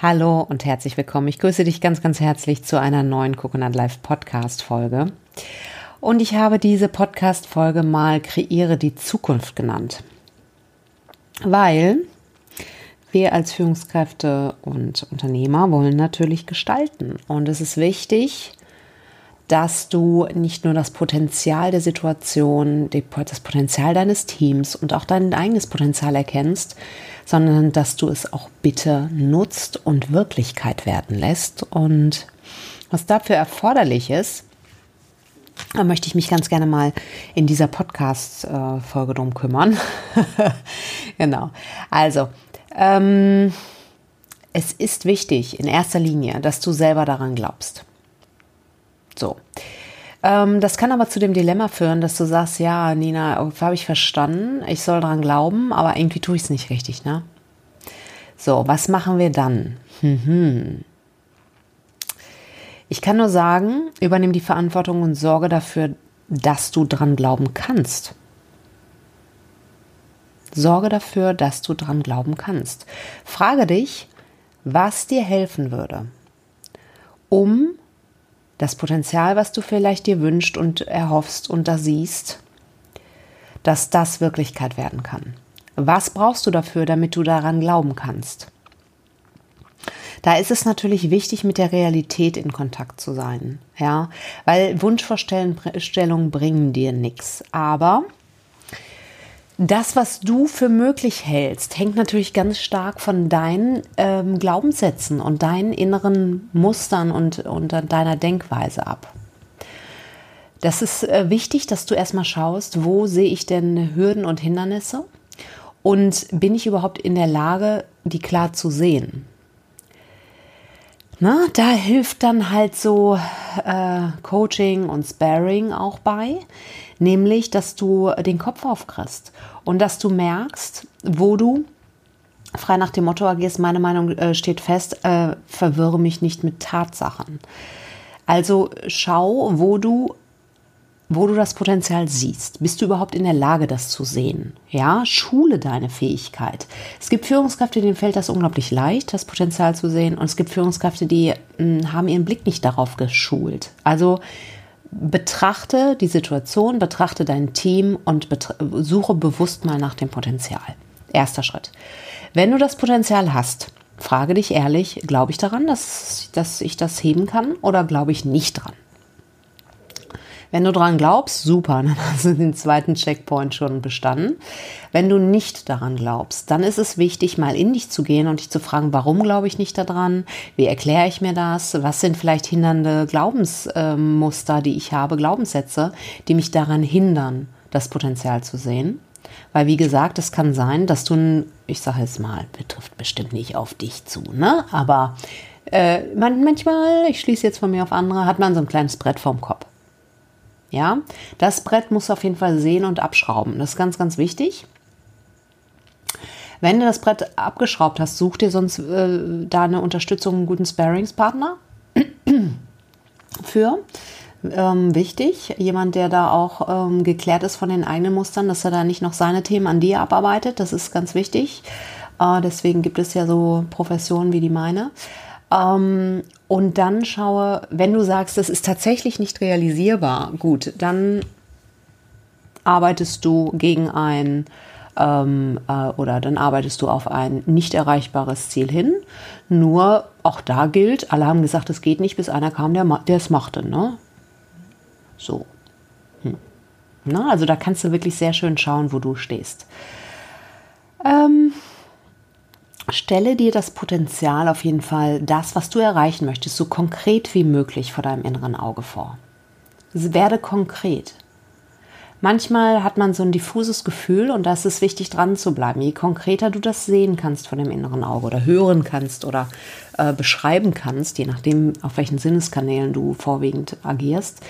Hallo und herzlich willkommen. Ich grüße dich ganz, ganz herzlich zu einer neuen Coconut Live Podcast Folge. Und ich habe diese Podcast Folge mal Kreiere die Zukunft genannt. Weil wir als Führungskräfte und Unternehmer wollen natürlich gestalten. Und es ist wichtig, dass du nicht nur das Potenzial der Situation, das Potenzial deines Teams und auch dein eigenes Potenzial erkennst, sondern dass du es auch bitte nutzt und Wirklichkeit werden lässt. Und was dafür erforderlich ist, da möchte ich mich ganz gerne mal in dieser Podcast-Folge drum kümmern. genau. Also, ähm, es ist wichtig in erster Linie, dass du selber daran glaubst. So. Ähm, das kann aber zu dem Dilemma führen, dass du sagst, ja, Nina, habe ich verstanden, ich soll daran glauben, aber irgendwie tue ich es nicht richtig, ne? So, was machen wir dann? Hm, Ich kann nur sagen, übernimm die Verantwortung und sorge dafür, dass du dran glauben kannst. Sorge dafür, dass du dran glauben kannst. Frage dich, was dir helfen würde, um das Potenzial, was du vielleicht dir wünschst und erhoffst und da siehst, dass das Wirklichkeit werden kann. Was brauchst du dafür, damit du daran glauben kannst? Da ist es natürlich wichtig, mit der Realität in Kontakt zu sein, ja, weil Wunschvorstellungen bringen dir nichts. Aber das, was du für möglich hältst, hängt natürlich ganz stark von deinen ähm, Glaubenssätzen und deinen inneren Mustern und, und deiner Denkweise ab. Das ist äh, wichtig, dass du erstmal schaust, wo sehe ich denn Hürden und Hindernisse und bin ich überhaupt in der Lage, die klar zu sehen. Na, da hilft dann halt so äh, Coaching und Sparring auch bei, nämlich, dass du den Kopf aufkriegst und dass du merkst, wo du frei nach dem Motto agierst, meine Meinung äh, steht fest, äh, verwirre mich nicht mit Tatsachen. Also schau, wo du wo du das Potenzial siehst. Bist du überhaupt in der Lage, das zu sehen? Ja, schule deine Fähigkeit. Es gibt Führungskräfte, denen fällt das unglaublich leicht, das Potenzial zu sehen. Und es gibt Führungskräfte, die mh, hm, haben ihren Blick nicht darauf geschult. Also betrachte die Situation, betrachte dein Team und suche bewusst mal nach dem Potenzial. Erster Schritt. Wenn du das Potenzial hast, frage dich ehrlich, glaube ich daran, dass, dass ich das heben kann oder glaube ich nicht dran? Wenn du daran glaubst, super, dann hast du den zweiten Checkpoint schon bestanden. Wenn du nicht daran glaubst, dann ist es wichtig, mal in dich zu gehen und dich zu fragen, warum glaube ich nicht daran? Wie erkläre ich mir das? Was sind vielleicht hindernde Glaubensmuster, die ich habe, Glaubenssätze, die mich daran hindern, das Potenzial zu sehen? Weil, wie gesagt, es kann sein, dass du, ich sage es mal, betrifft bestimmt nicht auf dich zu, ne? Aber äh, manchmal, ich schließe jetzt von mir auf andere, hat man so ein kleines Brett vorm Kopf. Ja, das Brett muss auf jeden Fall sehen und abschrauben. Das ist ganz, ganz wichtig. Wenn du das Brett abgeschraubt hast, such dir sonst äh, da eine Unterstützung, einen guten Sparingspartner für. Ähm, wichtig, jemand, der da auch ähm, geklärt ist von den eigenen Mustern, dass er da nicht noch seine Themen an dir abarbeitet. Das ist ganz wichtig. Äh, deswegen gibt es ja so Professionen wie die meine. Ähm, und dann schaue, wenn du sagst, das ist tatsächlich nicht realisierbar, gut, dann arbeitest du gegen ein ähm, äh, oder dann arbeitest du auf ein nicht erreichbares Ziel hin. Nur auch da gilt, alle haben gesagt, es geht nicht, bis einer kam, der, es machte. Ne? So. Hm. Na, also da kannst du wirklich sehr schön schauen, wo du stehst. Ähm, Stelle dir das Potenzial auf jeden Fall, das, was du erreichen möchtest, so konkret wie möglich vor deinem inneren Auge vor. Werde konkret. Manchmal hat man so ein diffuses Gefühl und da ist es wichtig dran zu bleiben. Je konkreter du das sehen kannst von dem inneren Auge oder hören kannst oder äh, beschreiben kannst, je nachdem, auf welchen Sinneskanälen du vorwiegend agierst,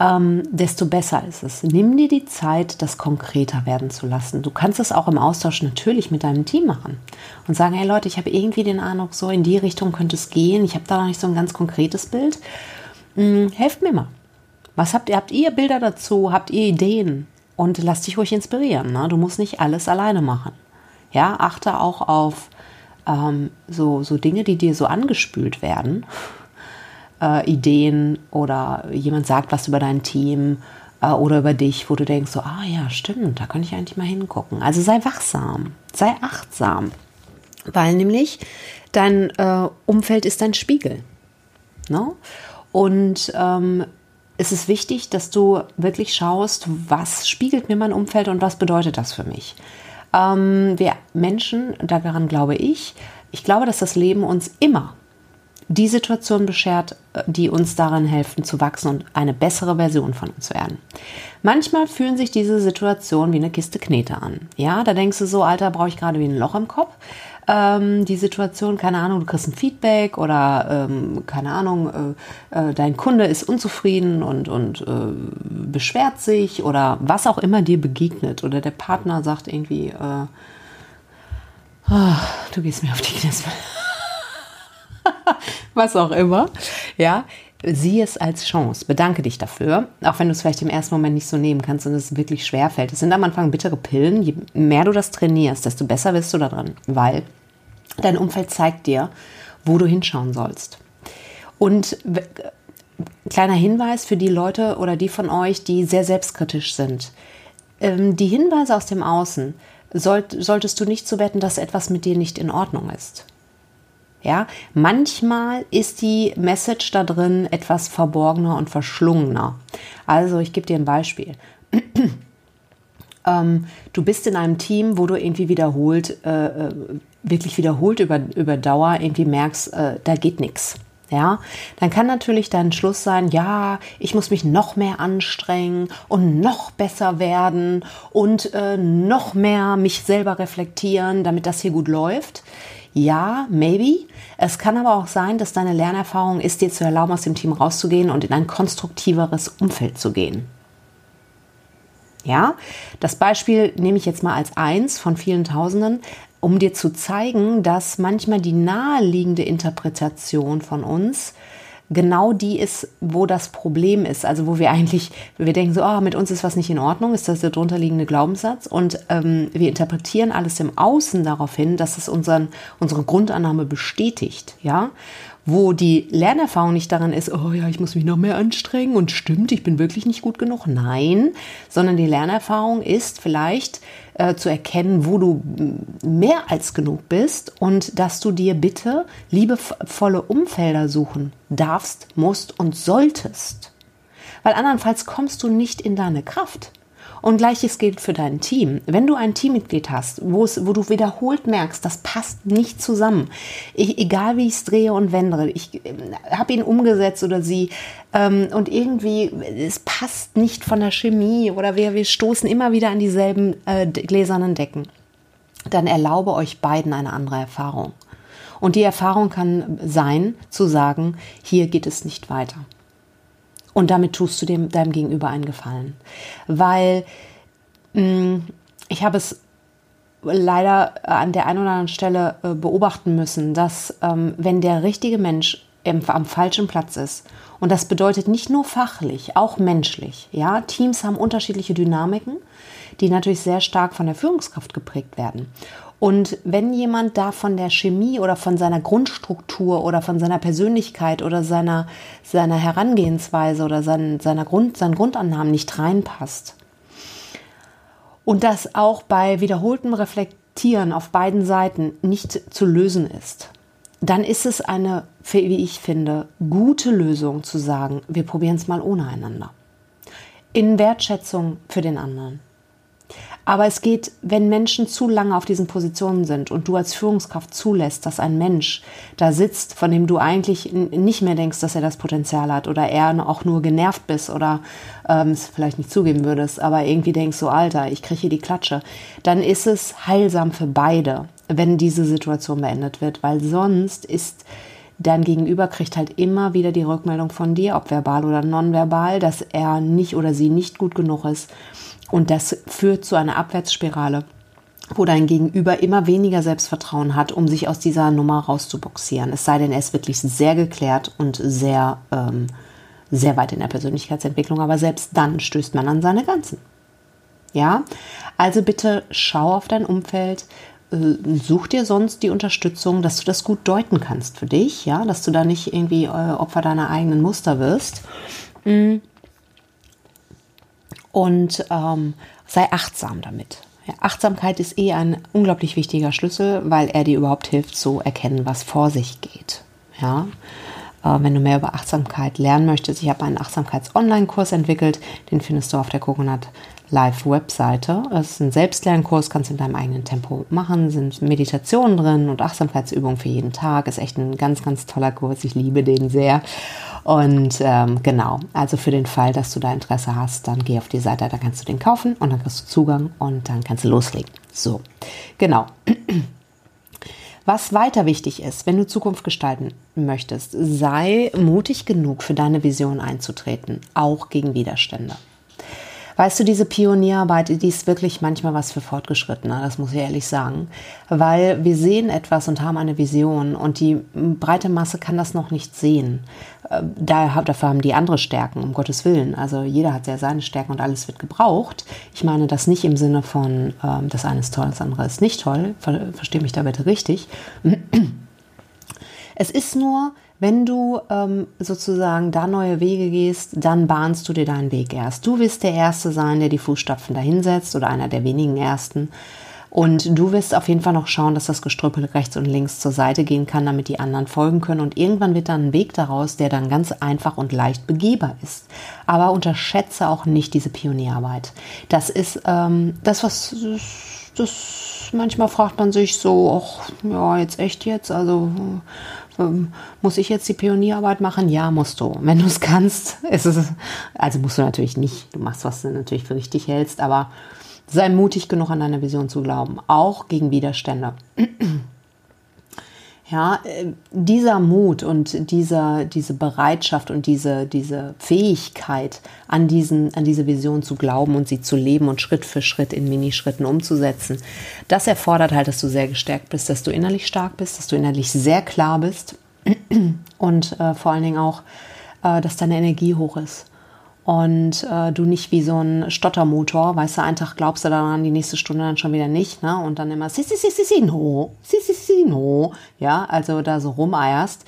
ähm, desto besser ist es. Nimm dir die Zeit, das konkreter werden zu lassen. Du kannst es auch im Austausch natürlich mit deinem Team machen und sagen, hey Leute, ich habe irgendwie den Eindruck, so in die Richtung könnte es gehen. Ich habe da noch nicht so ein ganz konkretes Bild. Hm, helft mir mal. Was habt ihr? Habt ihr Bilder dazu? Habt ihr Ideen? Und lass dich ruhig inspirieren. Ne? Du musst nicht alles alleine machen. Ja, achte auch auf ähm, so, so Dinge, die dir so angespült werden, äh, Ideen oder jemand sagt was über dein Team äh, oder über dich, wo du denkst, so, ah ja, stimmt, da könnte ich eigentlich mal hingucken. Also sei wachsam, sei achtsam, weil nämlich dein äh, Umfeld ist dein Spiegel. Ne? Und ähm, es ist wichtig, dass du wirklich schaust, was spiegelt mir mein Umfeld und was bedeutet das für mich. Ähm, wir Menschen, daran glaube ich, ich glaube, dass das Leben uns immer die Situation beschert, äh, die uns daran helfen zu wachsen und eine bessere Version von uns werden. Manchmal fühlen sich diese Situationen wie eine Kiste Knete an. Ja, da denkst du so, Alter, brauche ich gerade wie ein Loch im Kopf. Ähm, die Situation, keine Ahnung, du kriegst ein Feedback oder ähm, keine Ahnung, äh, äh, dein Kunde ist unzufrieden und, und äh, beschwert sich oder was auch immer dir begegnet oder der Partner sagt irgendwie, oh, du gehst mir auf die Knie. Was auch immer, ja, sieh es als Chance. Bedanke dich dafür, auch wenn du es vielleicht im ersten Moment nicht so nehmen kannst und es wirklich schwer fällt. Es sind am Anfang bittere Pillen. Je mehr du das trainierst, desto besser wirst du da drin, weil dein Umfeld zeigt dir, wo du hinschauen sollst. Und kleiner Hinweis für die Leute oder die von euch, die sehr selbstkritisch sind. Ähm, die Hinweise aus dem Außen solltest du nicht so wetten, dass etwas mit dir nicht in Ordnung ist. Ja, manchmal ist die Message da drin etwas verborgener und verschlungener. Also, ich gebe dir ein Beispiel. ähm, du bist in einem Team, wo du irgendwie wiederholt, äh, äh, wirklich wiederholt über, über Dauer irgendwie merkst, äh, da geht nichts. Ja, dann kann natürlich dein Schluss sein, ja, ich muss mich noch mehr anstrengen und noch besser werden und äh, noch mehr mich selber reflektieren, damit das hier gut läuft. Ja, maybe. Es kann aber auch sein, dass deine Lernerfahrung ist, dir zu erlauben, aus dem Team rauszugehen und in ein konstruktiveres Umfeld zu gehen. Ja, das Beispiel nehme ich jetzt mal als eins von vielen Tausenden, um dir zu zeigen, dass manchmal die naheliegende Interpretation von uns genau die ist, wo das Problem ist. Also wo wir eigentlich, wir denken so, oh, mit uns ist was nicht in Ordnung, ist das der drunterliegende Glaubenssatz. Und ähm, wir interpretieren alles im Außen darauf hin, dass es unseren, unsere Grundannahme bestätigt. Ja, wo die Lernerfahrung nicht daran ist, oh ja, ich muss mich noch mehr anstrengen und stimmt, ich bin wirklich nicht gut genug. Nein, sondern die Lernerfahrung ist vielleicht äh, zu erkennen, wo du mehr als genug bist und dass du dir bitte liebevolle Umfelder suchen darfst, musst und solltest. Weil andernfalls kommst du nicht in deine Kraft. Und gleiches gilt für dein Team. Wenn du ein Teammitglied hast, wo, du wiederholt merkst, das passt nicht zusammen, ich, egal wie ich es drehe und wende, ich äh, habe ihn umgesetzt oder sie ähm, und irgendwie, es passt nicht von der Chemie oder wir, wir stoßen immer wieder an dieselben äh, gläsernen Decken, dann erlaube euch beiden eine andere Erfahrung. Und die Erfahrung kann sein, zu sagen, hier geht es nicht weiter. Und damit tust du dem, deinem Gegenüber einen Gefallen. Weil mh, mm, ich habe es leider an der einen oder anderen Stelle äh, beobachten müssen, dass ähm, wenn der richtige Mensch am falschen Platz ist, und das bedeutet nicht nur fachlich, auch menschlich, ja, Teams haben unterschiedliche Dynamiken, die natürlich sehr stark von der Führungskraft geprägt werden. Und wenn jemand da von der Chemie oder von seiner Grundstruktur oder von seiner Persönlichkeit oder seiner, seiner Herangehensweise oder sein, seiner Grund, seinen Grundannahmen nicht reinpasst und das auch bei wiederholtem Reflektieren auf beiden Seiten nicht zu lösen ist, dann ist es eine, wie ich finde, gute Lösung zu sagen, wir probieren es mal ohne einander. In Wertschätzung für den anderen. Aber es geht, wenn Menschen zu lange auf diesen Positionen sind und du als Führungskraft zulässt, dass ein Mensch da sitzt, von dem du eigentlich nicht mehr denkst, dass er das Potenzial hat oder er auch nur genervt bist oder ähm, es vielleicht nicht zugeben würdest, aber irgendwie denkst so, Alter, ich kriege hier die Klatsche, dann ist es heilsam für beide, wenn diese Situation beendet wird, weil sonst ist dein Gegenüber kriegt halt immer wieder die Rückmeldung von dir, ob verbal oder nonverbal, dass er nicht oder sie nicht gut genug ist und das führt zu einer Abwärtsspirale, wo dein Gegenüber immer weniger Selbstvertrauen hat, um sich aus dieser Nummer rauszuboxieren. Es sei denn, er ist wirklich sehr geklärt und sehr, ähm, sehr weit in der Persönlichkeitsentwicklung, aber selbst dann stößt man an seine Grenzen. Ja, also bitte schau auf dein Umfeld, such dir sonst die Unterstützung, dass du das gut deuten kannst für dich, ja, dass du da nicht irgendwie äh, Opfer deiner eigenen Muster wirst. Mm. Und ähm, sei achtsam damit. Ja, Achtsamkeit ist eh ein unglaublich wichtiger Schlüssel, weil er dir überhaupt hilft zu erkennen, was vor sich geht. Ja, äh, wenn du mehr über Achtsamkeit lernen möchtest, ich habe einen Achtsamkeits-Online-Kurs entwickelt, den findest du auf der Coconut Live-Webseite. Es ist ein Selbstlernkurs, kannst du in deinem eigenen Tempo machen, sind Meditationen drin und Achtsamkeitsübungen für jeden Tag. Ist echt ein ganz, ganz toller Kurs. Ich liebe den sehr. Und ähm, genau, also für den Fall, dass du da Interesse hast, dann geh auf die Seite, da kannst du den kaufen und dann kriegst du Zugang und dann kannst du loslegen. So, genau. Was weiter wichtig ist, wenn du Zukunft gestalten möchtest, sei mutig genug für deine Vision einzutreten, auch gegen Widerstände. Weißt du, diese Pionierarbeit, die ist wirklich manchmal was für Fortgeschrittene, das muss ich ehrlich sagen. Weil wir sehen etwas und haben eine Vision und die breite Masse kann das noch nicht sehen. Äh, da, dafür haben die andere Stärken, um Gottes Willen. Also jeder hat ja seine Stärken und alles wird gebraucht. Ich meine das nicht im Sinne von, ähm, das eine ist toll, das andere ist nicht toll. Ver Verstehe mich da bitte richtig. Es ist nur, wenn du ähm, sozusagen da neue Wege gehst, dann bahnst du dir deinen Weg erst. Du wirst der Erste sein, der die Fußstapfen dahinsetzt oder einer der wenigen Ersten. Und du wirst auf jeden Fall noch schauen, dass das Gestrüppel rechts und links zur Seite gehen kann, damit die anderen folgen können. Und irgendwann wird dann ein Weg daraus, der dann ganz einfach und leicht begehbar ist. Aber unterschätze auch nicht diese Pionierarbeit. Das ist ähm, das, was das manchmal fragt man sich so, ach, ja, jetzt echt jetzt, also ähm, muss ich jetzt die Pionierarbeit machen? Ja, musst du. Wenn du es kannst, ist es, also musst du natürlich nicht. Du machst, was du natürlich für richtig hältst, aber sei mutig genug an deine Vision zu glauben, auch gegen Widerstände. Ja, äh, dieser Mut und dieser, diese Bereitschaft und diese, diese Fähigkeit, an, diesen, an diese Vision zu glauben und sie zu leben und Schritt für Schritt in Minischritten umzusetzen, das erfordert halt, dass du sehr gestärkt bist, dass du innerlich stark bist, dass du innerlich sehr klar bist und äh, vor allen Dingen auch, äh, dass deine Energie hoch ist und äh, du nicht wie so ein Stottermotor, weißt du, einen Tag glaubst du daran, die nächste Stunde dann schon wieder nicht, ne? Und dann immer si si si si si no, si si si no, ja, also da so rumeierst.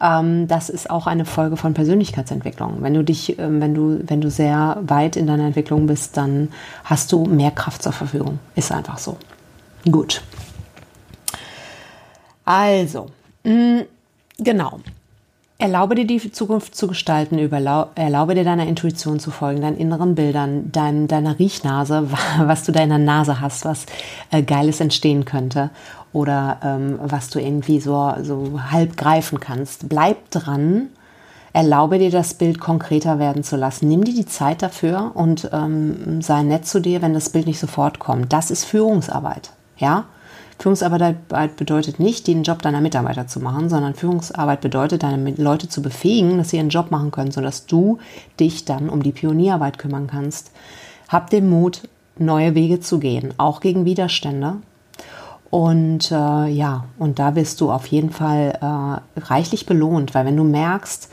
Ähm, das ist auch eine Folge von Persönlichkeitsentwicklung. Wenn du dich, ähm, wenn du, wenn du sehr weit in deiner Entwicklung bist, dann hast du mehr Kraft zur Verfügung. Ist einfach so. Gut. Also, mh, mm, genau. Erlaube dir die Zukunft zu gestalten, erlaube dir deiner Intuition zu folgen, deinen inneren Bildern, dein, deiner Riechnase, was du da in der Nase hast, was äh, Geiles entstehen könnte oder ähm, was du irgendwie so, so halb greifen kannst. Bleib dran, erlaube dir das Bild konkreter werden zu lassen. Nimm dir die Zeit dafür und ähm, sei nett zu dir, wenn das Bild nicht sofort kommt. Das ist Führungsarbeit, ja. Führungsarbeit bedeutet nicht, den Job deiner Mitarbeiter zu machen, sondern Führungsarbeit bedeutet, deine Leute zu befähigen, dass sie ihren Job machen können, sodass du dich dann um die Pionierarbeit kümmern kannst. Hab den Mut, neue Wege zu gehen, auch gegen Widerstände. Und äh, ja, und da wirst du auf jeden Fall äh, reichlich belohnt, weil wenn du merkst,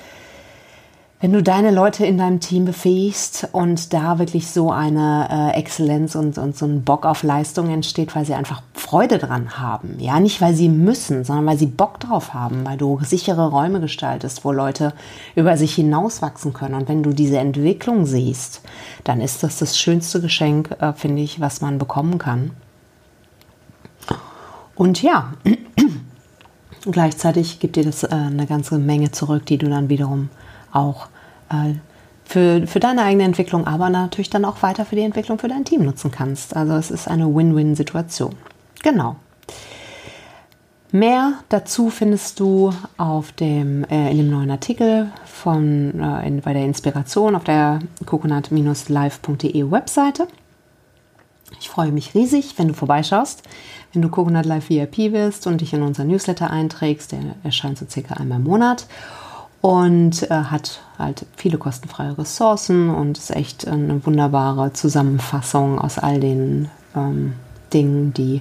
wenn du deine Leute in deinem Team befähigst und da wirklich so eine äh, Exzellenz und, und so ein Bock auf Leistung entsteht, weil sie einfach Freude dran haben. Ja, nicht weil sie müssen, sondern weil sie Bock drauf haben, weil du sichere Räume gestaltest, wo Leute über sich hinauswachsen können. Und wenn du diese Entwicklung siehst, dann ist das das schönste Geschenk, äh, finde ich, was man bekommen kann. Und ja, gleichzeitig gibt dir das äh, eine ganze Menge zurück, die du dann wiederum auch äh, für, für deine eigene Entwicklung, aber natürlich dann auch weiter für die Entwicklung für dein Team nutzen kannst. Also es ist eine Win-Win-Situation. Genau. Mehr dazu findest du auf dem, äh, in dem neuen Artikel von, äh, in, bei der Inspiration auf der coconut-live.de Webseite. Ich freue mich riesig, wenn du vorbeischaust, wenn du Coconut Live VIP wirst und dich in unser Newsletter einträgst. Der erscheint so circa einmal im Monat und äh, hat halt viele kostenfreie Ressourcen und ist echt eine wunderbare Zusammenfassung aus all den ähm, Dingen, die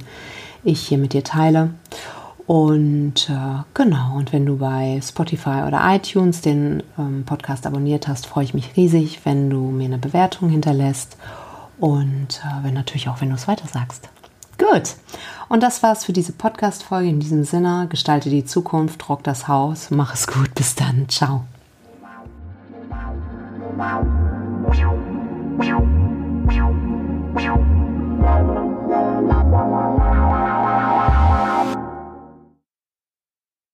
ich hier mit dir teile. Und äh, genau, und wenn du bei Spotify oder iTunes den ähm, Podcast abonniert hast, freue ich mich riesig, wenn du mir eine Bewertung hinterlässt und äh, wenn natürlich auch, wenn du es weiter sagst. Gut. Und das war's für diese Podcast-Folge. In diesem Sinne, gestalte die Zukunft, rock das Haus. Mach es gut. Bis dann. Ciao.